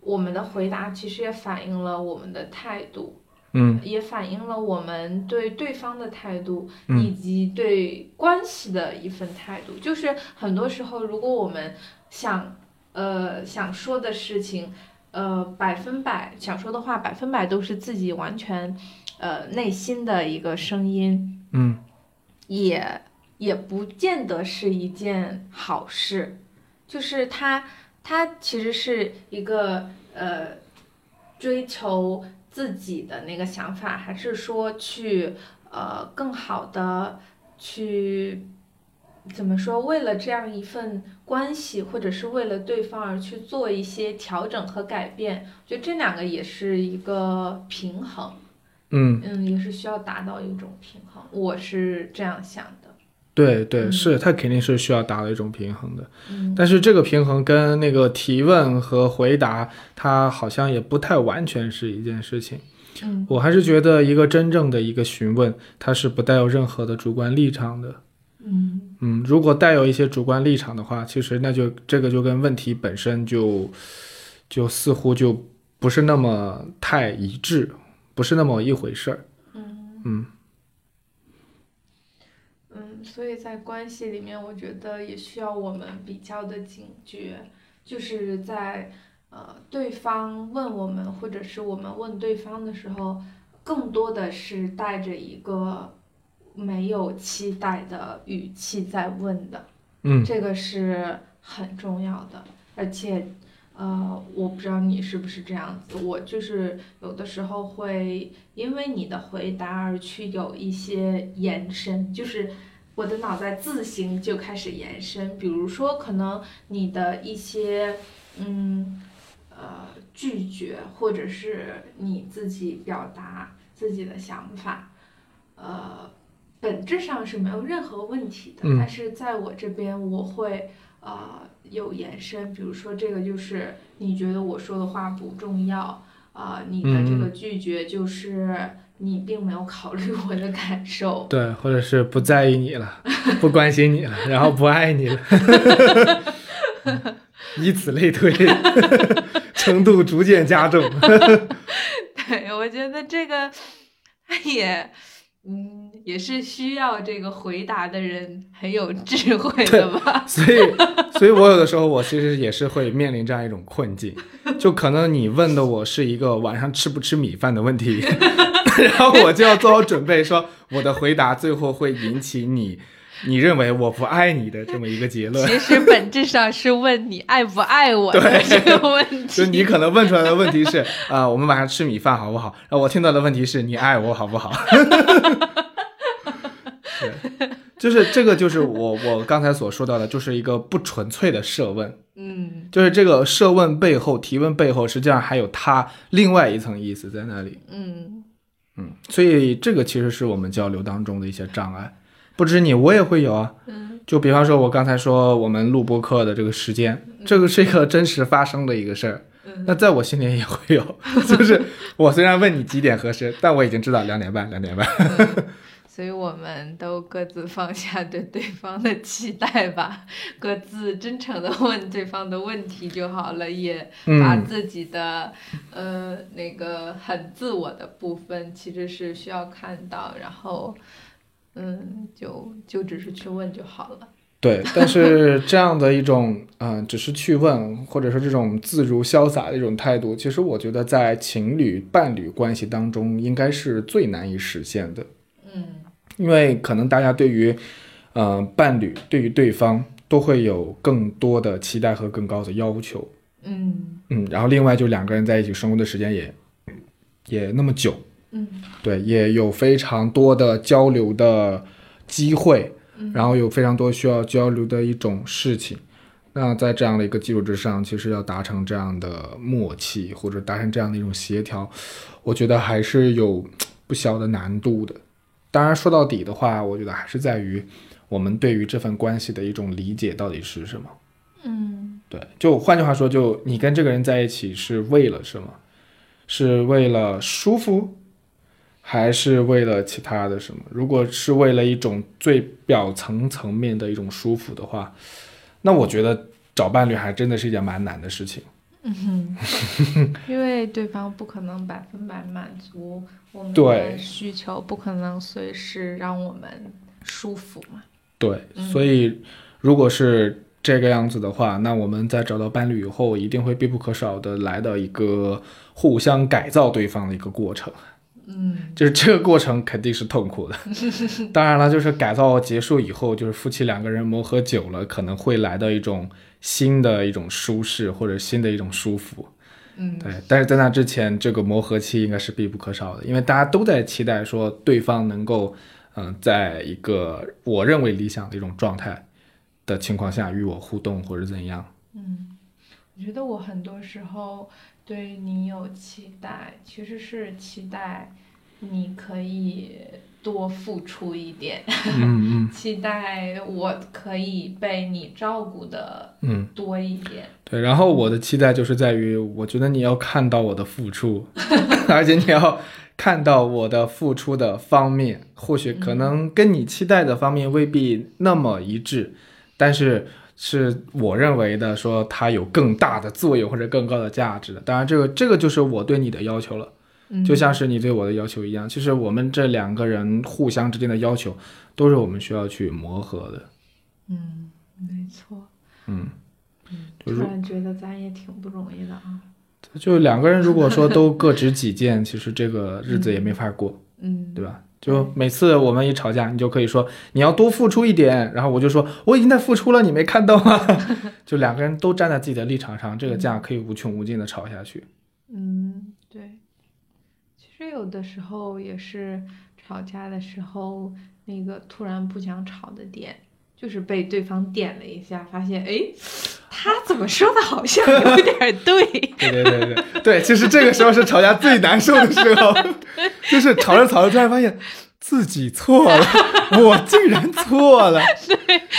我们的回答其实也反映了我们的态度，嗯也反映了我们对对方的态度，嗯以及对关系的一份态度。就是很多时候，如果我们想呃想说的事情，呃百分百想说的话，百分百都是自己完全呃内心的一个声音，嗯也也不见得是一件好事。就是他他其实是一个呃追求自己的那个想法，还是说去呃更好的去怎么说？为了这样一份关系，或者是为了对方而去做一些调整和改变，我觉得这两个也是一个平衡，嗯，嗯，也是需要达到一种平衡。我是这样想的，对对，嗯是他肯定是需要达到一种平衡的。嗯但是这个平衡跟那个提问和回答，它好像也不太完全是一件事情。嗯我还是觉得一个真正的一个询问，它是不带有任何的主观立场的。嗯嗯，如果带有一些主观立场的话，其实那就这个就跟问题本身就就似乎就不是那么太一致，不是那么一回事儿。嗯嗯嗯，所以在关系里面，我觉得也需要我们比较的警觉，就是在呃对方问我们，或者是我们问对方的时候，更多的是带着一个没有期待的语气在问的。嗯这个是很重要的，而且，呃，我不知道你是不是这样子，我就是有的时候会因为你的回答而去有一些延伸，就是我的脑袋自行就开始延伸，比如说可能你的一些，嗯，呃，拒绝，或者是你自己表达自己的想法，呃。本质上是没有任何问题的，嗯但是在我这边我会呃有延伸，比如说这个就是你觉得我说的话不重要，啊、你的这个嗯拒绝就是你并没有考虑我的感受，对，或者是不在意你了，不关心你了，然后不爱你了，以此类推，程度逐渐加重。对，我觉得这个也。嗯，也是需要这个回答的人很有智慧 的吧？所以，所以我有的时候我其实也是会面临这样一种困境，就可能你问的我是一个晚上吃不吃米饭的问题，然后我就要做好准备，说我的回答最后会引起你你认为我不爱你的这么一个结论。其实本质上是问你爱不爱我的对这个问题。就你可能问出来的问题是，啊、我们晚上吃米饭好不好？然后我听到的问题是你爱我好不好？对，就是这个，就是我我刚才所说到的，就是一个不纯粹的设问，嗯就是这个设问背后、提问背后，实际上还有它另外一层意思在那里。嗯嗯，所以这个其实是我们交流当中的一些障碍，不止你，我也会有啊。嗯就比方说，我刚才说我们录播课的这个时间，这个是一个真实发生的一个事儿。嗯那在我心里也会有，就是我虽然问你几点合适，但我已经知道两点半，两点半。所以我们都各自放下对对方的期待吧，各自真诚的问对方的问题就好了，也把，自己的、呃那个很自我的部分其实是需要看到，然后嗯就就只是去问就好了。对。但是这样的一种，嗯、只是去问，或者说这种自如潇洒的一种态度，其实我觉得在情侣、伴侣关系当中，应该是最难以实现的。嗯因为可能大家对于，呃，伴侣对于对方都会有更多的期待和更高的要求，嗯嗯，然后另外就两个人在一起生活的时间也也那么久，嗯对，也有非常多的交流的机会，嗯然后有非常多需要交流的一种事情。那在这样的一个基础之上，其实要达成这样的默契，或者达成这样的一种协调，我觉得还是有不小的难度的。当然，说到底的话，我觉得还是在于我们对于这份关系的一种理解到底是什么。嗯对，就换句话说，就你跟这个人在一起是为了什么？是为了舒服，还是为了其他的什么？如果是为了一种最表层层面的一种舒服的话，那我觉得找伴侣还真的是一件蛮难的事情。嗯哼，因为对方不可能百分百满足我们对的需求，不可能随时让我们舒服嘛。对，嗯所以如果是这个样子的话，那我们在找到伴侣以后，一定会必不可少的来到一个互相改造对方的一个过程。嗯就是这个过程肯定是痛苦的。当然了，就是改造结束以后，就是夫妻两个人磨合久了，可能会来到一种新的一种舒适或者新的一种舒服。嗯对，但是在那之前，这个磨合期应该是必不可少的，因为大家都在期待说对方能够，嗯、在一个我认为理想的一种状态的情况下与我互动或者怎样。嗯，我觉得我很多时候对你有期待，其实是期待你可以多付出一点，嗯嗯 期待我可以被你照顾的嗯，多一点。对。然后我的期待就是在于，我觉得你要看到我的付出，而且你要看到我的付出的方面，或许可能跟你期待的方面未必那么一致，但是是我认为的说它有更大的作用或者更高的价值的。当然，这个这个就是我对你的要求了，嗯，就像是你对我的要求一样。其实我们这两个人互相之间的要求，都是我们需要去磨合的。嗯，没错。嗯，嗯，就是突然觉得咱也挺不容易的啊。就两个人如果说都各执己见，其实这个日子也没法过。嗯，对吧？就每次我们一吵架，你就可以说你要多付出一点，然后我就说我已经在付出了，你没看到吗？就两个人都站在自己的立场上，这个架可以无穷无尽的吵下去。嗯，对。其实有的时候也是吵架的时候，那个突然不想吵的点，就是被对方点了一下，发现哎，他怎么说的好像有点 对。对对对对对，其实这个时候是吵架最难受的时候，就是吵着吵着突然发现自己错了，我竟然错了，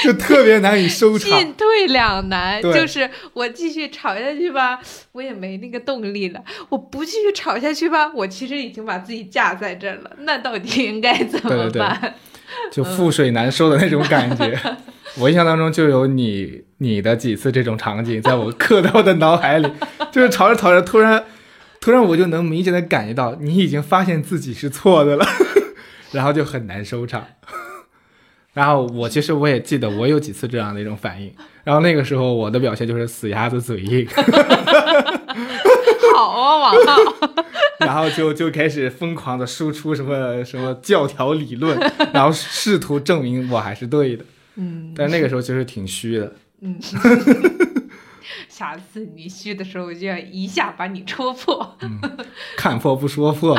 就特别难以收场。进退两难，就是我继续吵下去吧，我也没那个动力了；我不继续吵下去吧，我其实已经把自己架在这儿了。那到底应该怎么对对对办？就覆水难收的那种感觉。我印象当中就有你你的几次这种场景，在我刻在我的脑海里，就是吵着吵着，突然突然我就能明显的感觉到你已经发现自己是错的了，然后就很难收场。然后我其实我也记得我有几次这样的一种反应，然后那个时候我的表现就是死鸭子嘴硬，好啊，王浩。然后就就开始疯狂的输出什么什么教条理论，然后试图证明我还是对的。嗯 但那个时候其实挺虚的。嗯，下次你虚的时候，我就要一下把你戳破。看破不说破，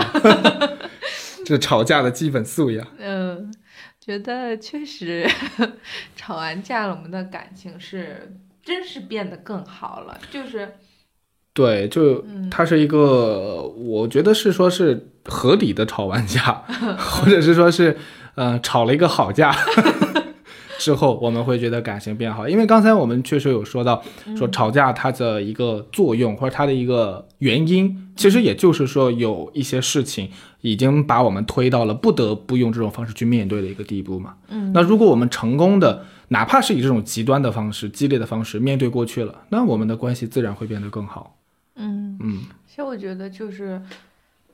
这吵架的基本素养。嗯，觉得确实 吵完架了，我们的感情是真是变得更好了。就是对，就嗯它是一个，我觉得是说是合理的吵完架，或者是说是，呃，吵了一个好架 之后，我们会觉得感情变好。因为刚才我们确实有说到，说吵架它的一个作用或者它的一个原因，其实也就是说有一些事情已经把我们推到了不得不用这种方式去面对的一个地步嘛。嗯，那如果我们成功的，哪怕是以这种极端的方式、激烈的方式面对过去了，那我们的关系自然会变得更好。嗯，嗯，其实我觉得就是，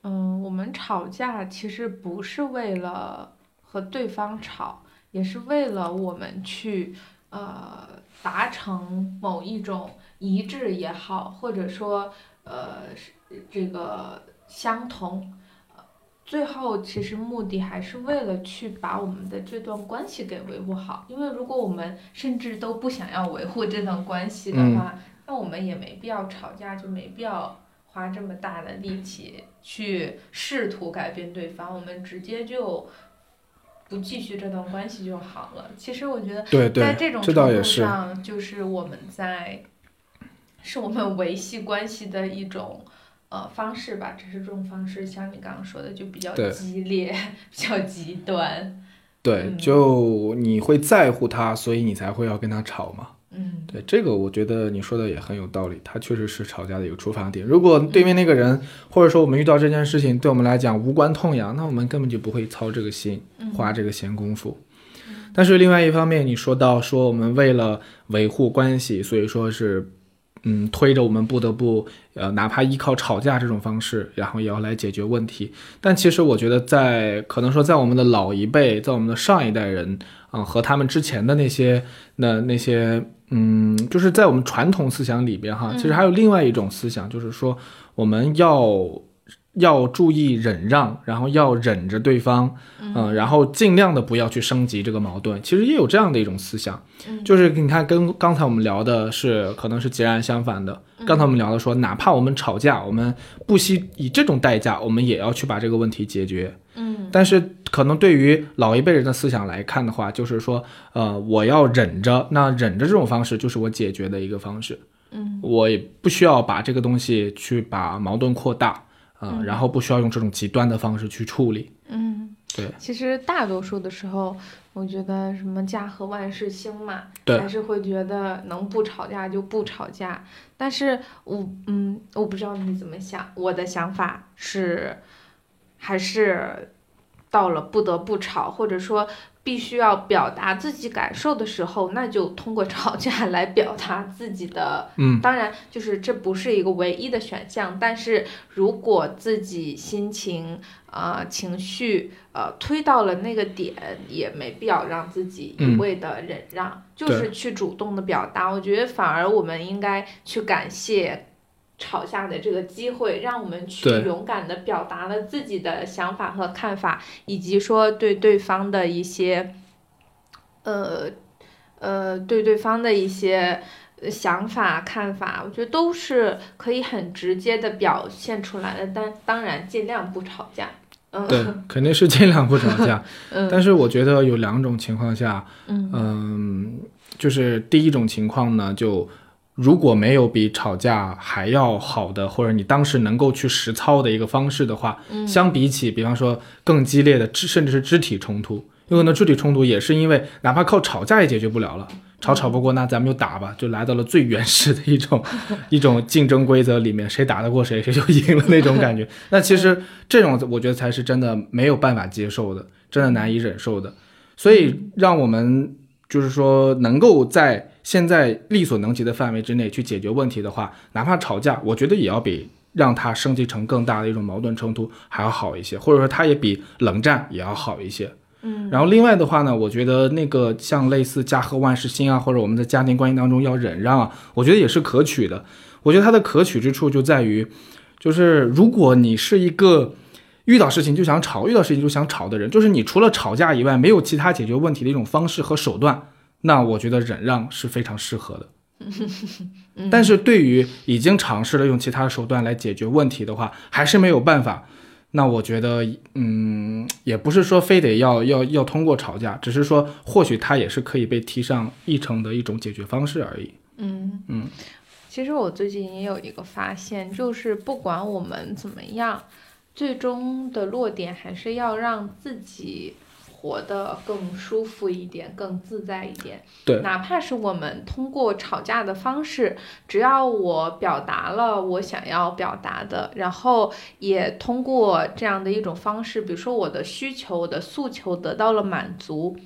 嗯，我们吵架其实不是为了和对方吵，也是为了我们去呃达成某一种一致也好，或者说呃是这个相同。呃最后，其实目的还是为了去把我们的这段关系给维护好。因为如果我们甚至都不想要维护这段关系的话，那我们也没必要吵架，就没必要花这么大的力气去试图改变对方，我们直接就不继续这段关系就好了。其实我觉得，在这种这程度。上，就是我们在，是我们维系关系的一种呃方式吧。只是这种方式，像你刚刚说的，就比较激烈，比较极端。对，嗯就你会在乎他，所以你才会要跟他吵嘛。嗯对，这个我觉得你说的也很有道理，他确实是吵架的一个出发点。如果对面那个人，或者说我们遇到这件事情对我们来讲无关痛痒，那我们根本就不会操这个心，嗯花这个闲工夫。但是另外一方面，你说到说我们为了维护关系，所以说是，嗯，推着我们不得不呃，哪怕依靠吵架这种方式，然后也要来解决问题。但其实我觉得在，可能说在我们的老一辈，在我们的上一代人啊、和他们之前的那些那那些，嗯，就是在我们传统思想里边哈，其实还有另外一种思想，就是说我们要要注意忍让，然后要忍着对方，嗯、然后尽量的不要去升级这个矛盾。其实也有这样的一种思想，嗯就是你看跟刚才我们聊的是可能是截然相反的。刚才我们聊的说，哪怕我们吵架，我们不惜以这种代价，我们也要去把这个问题解决。嗯但是可能对于老一辈人的思想来看的话，就是说，呃，我要忍着，那忍着这种方式就是我解决的一个方式。嗯我也不需要把这个东西去把矛盾扩大，啊、然后不需要用这种极端的方式去处理。嗯，对其实大多数的时候，我觉得什么家和万事兴嘛，对还是会觉得能不吵架就不吵架。但是我嗯，我不知道你怎么想，我的想法是，还是到了不得不吵，或者说必须要表达自己感受的时候，那就通过吵架 来表达自己的嗯，当然，就是这不是一个唯一的选项，但是如果自己心情、呃情绪呃推到了那个点，也没必要让自己一味的忍让，就是去主动的表达。我觉得反而我们应该去感谢。吵架的这个机会，让我们去勇敢的表达了自己的想法和看法，以及说对对方的一些，呃，呃，对对方的一些呃想法、看法，我觉得都是可以很直接的表现出来的。但当然，尽量不吵架。嗯，对，肯定是尽量不吵架。嗯但是我觉得有两种情况下，嗯嗯，就是第一种情况呢，就如果没有比吵架还要好的，或者你当时能够去实操的一个方式的话，嗯相比起，比方说更激烈的肢，甚至是肢体冲突，有可能肢体冲突也是因为哪怕靠吵架也解决不了了。吵吵不过，那咱们就打吧，就来到了最原始的一种 一种竞争规则里面，谁打得过谁，谁就赢了那种感觉。那其实这种我觉得才是真的没有办法接受的，真的难以忍受的。所以让我们就是说能够在现在力所能及的范围之内去解决问题的话，哪怕吵架，我觉得也要比让它升级成更大的一种矛盾冲突还要好一些，或者说它也比冷战也要好一些。嗯然后另外的话呢，我觉得那个像类似家和万事兴啊，或者我们在家庭关系当中要忍让啊，我觉得也是可取的。我觉得它的可取之处就在于，就是如果你是一个遇到事情就想吵，遇到事情就想吵的人，就是你除了吵架以外没有其他解决问题的一种方式和手段，那我觉得忍让是非常适合的。但是对于已经尝试了用其他手段来解决问题的话，还是没有办法。那我觉得，嗯，也不是说非得要要要通过吵架，只是说或许它也是可以被提上议程的一种解决方式而已。嗯嗯，其实我最近也有一个发现，就是不管我们怎么样，最终的落点还是要让自己活得更舒服一点，更自在一点。对哪怕是我们通过吵架的方式，只要我表达了我想要表达的，然后也通过这样的一种方式，比如说我的需求、我的诉求得到了满足，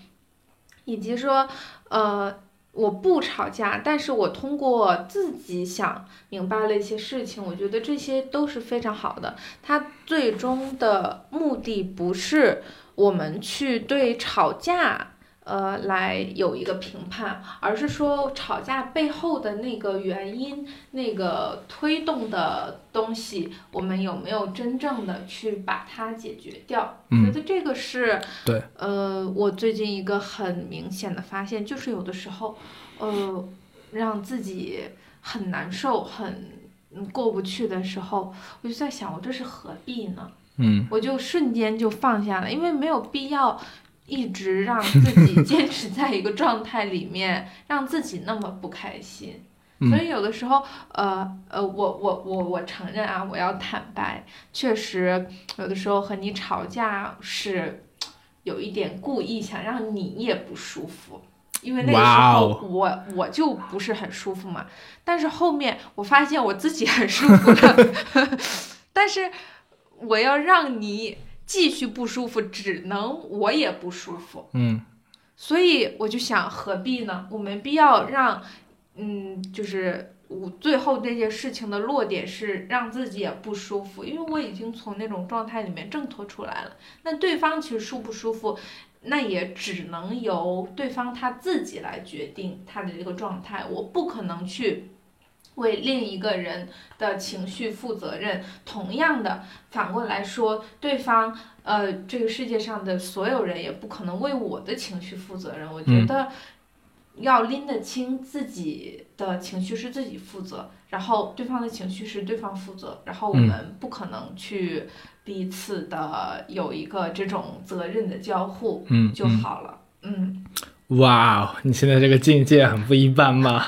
以及说，呃。我不吵架，但是我通过自己想明白了一些事情，我觉得这些都是非常好的。它最终的目的不是我们去对吵架，呃，来有一个评判，而是说吵架背后的那个原因、那个推动的东西，我们有没有真正的去把它解决掉？嗯我觉得这个是对，呃，我最近一个很明显的发现，就是有的时候，呃，让自己很难受、很嗯过不去的时候，我就在想，我这是何必呢？嗯我就瞬间就放下了，因为没有必要一直让自己 坚持在一个状态里面，让自己那么不开心。嗯所以有的时候，呃呃，我我我我承认啊，我要坦白，确实有的时候和你吵架是有一点故意想让你也不舒服。因为那个时候我我就不是很舒服嘛，但是后面我发现我自己很舒服了，但是我要让你继续不舒服，只能我也不舒服，嗯所以我就想，何必呢？我没必要让，嗯，就是我最后这件事情的落点是让自己也不舒服，因为我已经从那种状态里面挣脱出来了。那对方其实舒不舒服，那也只能由对方他自己来决定他的这个状态，我不可能去。为另一个人的情绪负责任。同样的，反过来说，对方呃，这个世界上的所有人也不可能为我的情绪负责任。我觉嗯得要拎得清自己的情绪是自己负责，然后对方的情绪是对方负责，然后我嗯们不可能去彼此的有一个这种责任的交互就嗯就好了。嗯，哇哦，你现在这个境界很不一般嘛。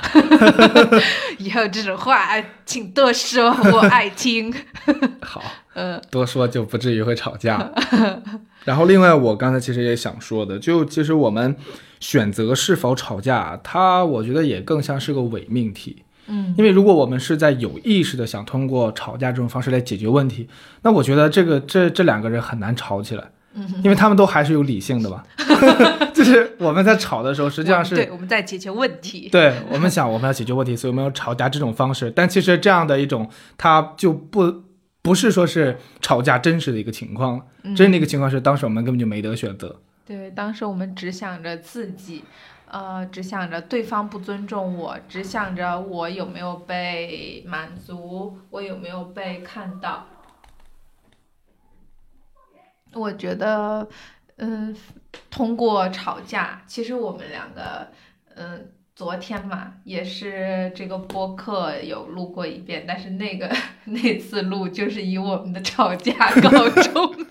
以后这种话请多说，我爱听。好，嗯多说就不至于会吵架。然后，另外我刚才其实也想说的，就其实我们选择是否吵架，它我觉得也更像是个伪命题。嗯因为如果我们是在有意识的想通过吵架这种方式来解决问题，那我觉得这个这这两个人很难吵起来，嗯，因为他们都还是有理性的吧。就是我们在吵的时候，实际上是对我们在解决问题。对我们想我们要解决问题，所以我们要吵架这种方式。但其实这样的一种，它就不不是说是吵架真实的一个情况，嗯真实的一个情况是当时我们根本就没得选择。对，当时我们只想着自己，呃，只想着对方不尊重我，只想着我有没有被满足，我有没有被看到。我觉得，嗯，通过吵架，其实我们两个，嗯，昨天嘛，也是这个播客有录过一遍，但是那个 那次录就是以我们的吵架告终。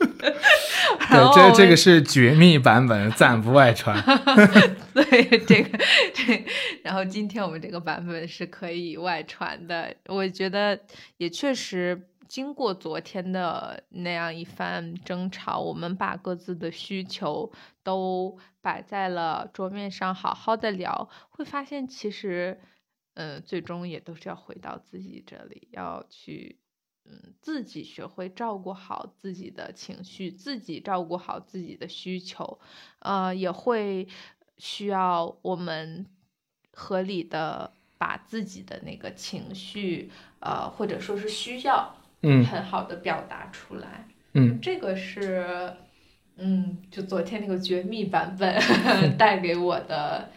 对，这这个是绝密版本，暂不外传。对这个这，然后今天我们这个版本是可以外传的，我觉得也确实经过昨天的那样一番争吵，我们把各自的需求都摆在了桌面上，好好的聊，会发现其实，呃，最终也都是要回到自己这里，要去。嗯，自己学会照顾好自己的情绪，自己照顾好自己的需求，呃，也会需要我们合理的把自己的那个情绪，呃，或者说是需要，嗯很好的表达出来。嗯，这个是，嗯，就昨天那个绝密版本 带给我的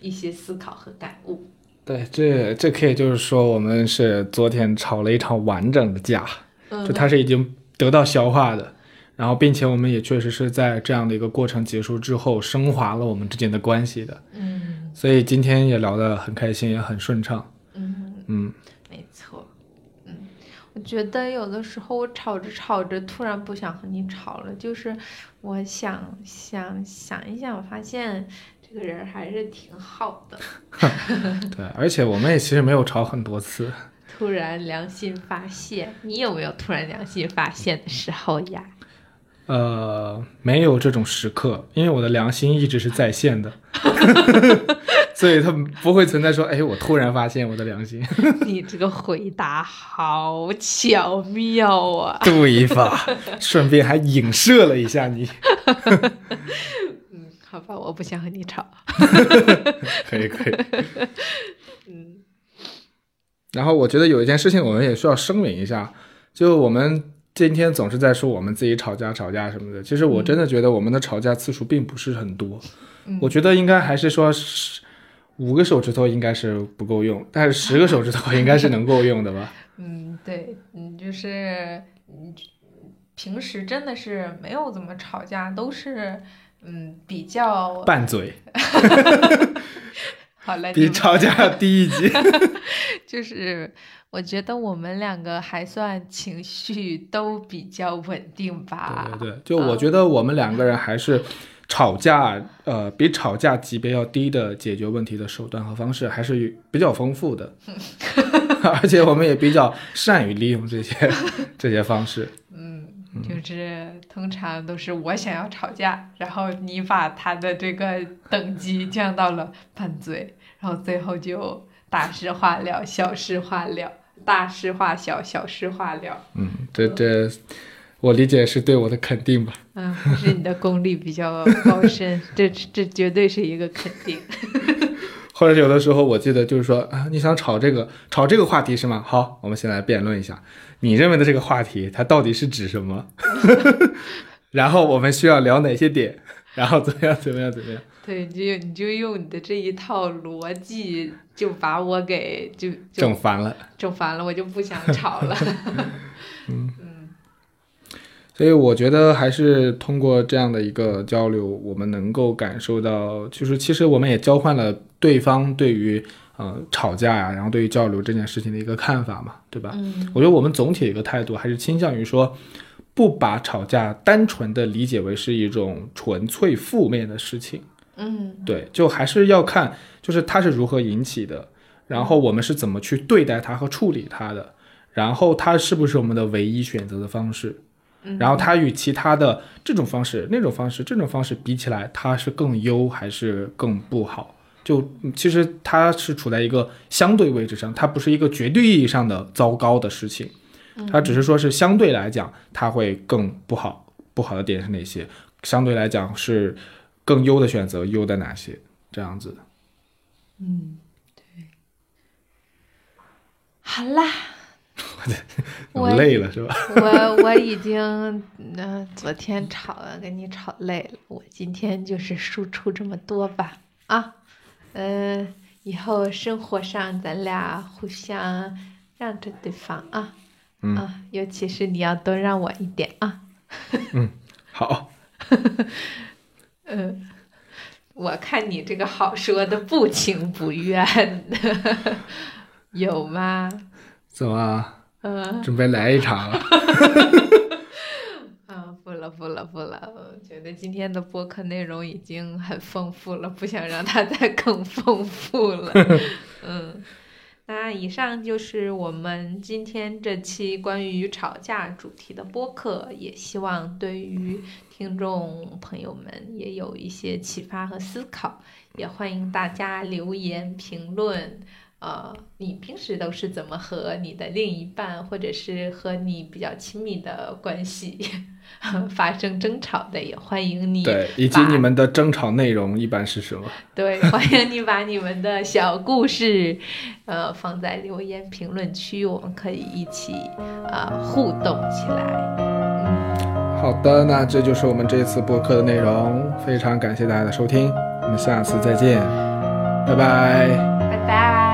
一些思考和感悟。对，这这可以就是说我们是昨天吵了一场完整的架，嗯就它是已经得到消化的。然后，并且我们也确实是在这样的一个过程结束之后，升华了我们之间的关系的。嗯所以今天也聊得很开心，也很顺畅。嗯，嗯，觉得有的时候我吵着吵着，突然不想和你吵了，就是我想想想一想，发现这个人还是挺好的。对，而且我们也其实没有吵很多次。突然良心发现，你有没有突然良心发现的时候呀？呃，没有这种时刻，因为我的良心一直是在线的，所以他不会存在说，哎，我突然发现我的良心。你这个回答好巧妙啊！对吧？顺便还影射了一下你，嗯，好吧，我不想和你吵。可 以可以。嗯然后我觉得有一件事情我们也需要声明一下，就我们今天总是在说我们自己吵架吵架什么的，其实我真的觉得我们的吵架次数并不是很多，嗯我觉得应该还是说是五个手指头应该是不够用，但是十个手指头应该是能够用的吧？嗯，对，嗯，就是嗯，平时真的是没有怎么吵架，都是嗯比较拌嘴，好嘞，比吵架低一级。就是我觉得我们两个还算情绪都比较稳定吧。对对对，就我觉得我们两个人还是吵架，呃，比吵架级别要低的解决问题的手段和方式还是比较丰富的，而且我们也比较善于利用这些 这些方式。嗯，就是通常都是我想要吵架，然后你把他的这个等级降到了犯罪，然后最后就大事化了，小事化了，大事化小，小事化了。嗯，这这我理解是对我的肯定吧。嗯，是你的功力比较高深，这这绝对是一个肯定。或者有的时候，我记得就是说啊，你想炒这个炒这个话题是吗？好，我们先来辩论一下，你认为的这个话题它到底是指什么？然后我们需要聊哪些点？然后怎么样怎么样怎么样？对，你就你就用你的这一套逻辑，就把我给就就整烦了。整烦了，我就不想吵了。嗯所以我觉得还是通过这样的一个交流，我们能够感受到，就是其实我们也交换了对方对于呃吵架呀、然后对于交流这件事情的一个看法嘛，对吧？嗯我觉得我们总体的一个态度还是倾向于说，不把吵架单纯的理解为是一种纯粹负面的事情，嗯对，就还是要看就是它是如何引起的，然后我们是怎么去对待它和处理它的，然后它是不是我们的唯一选择的方式。嗯，然后它与其他的这种方式、那种方式、这种方式比起来，它是更优还是更不好？就嗯其实它是处在一个相对位置上，它不是一个绝对意义上的糟糕的事情，它只是说是相对来讲，它会更不好。不好的点是哪些？相对来讲是更优的选择，优的哪些？这样子。嗯，对。好啦，我累了是吧？我我已经嗯、呃昨天吵了，跟你吵累了，我今天就是输出这么多吧啊，嗯、以后生活上咱俩互相让着对方啊，嗯啊，尤其是你要多让我一点啊，嗯好，嗯，我看你这个好说的不情不愿的，有吗？怎么嗯。准备来一场了？啊，不了不了不了！我觉得今天的播客内容已经很丰富了，不想让它再更丰富了。嗯，那以上就是我们今天这期关于吵架主题的播客，也希望对于听众朋友们也有一些启发和思考，也欢迎大家留言评论。呃，你平时都是怎么和你的另一半，或者是和你比较亲密的关系 发生争吵的？也欢迎你对，以及你们的争吵内容一般是什么？对，欢迎你把你们的小故事，呃，放在留言评论区，我们可以一起呃互动起来。嗯，好的，那这就是我们这次播客的内容，非常感谢大家的收听，我们下次再见，拜拜。拜拜。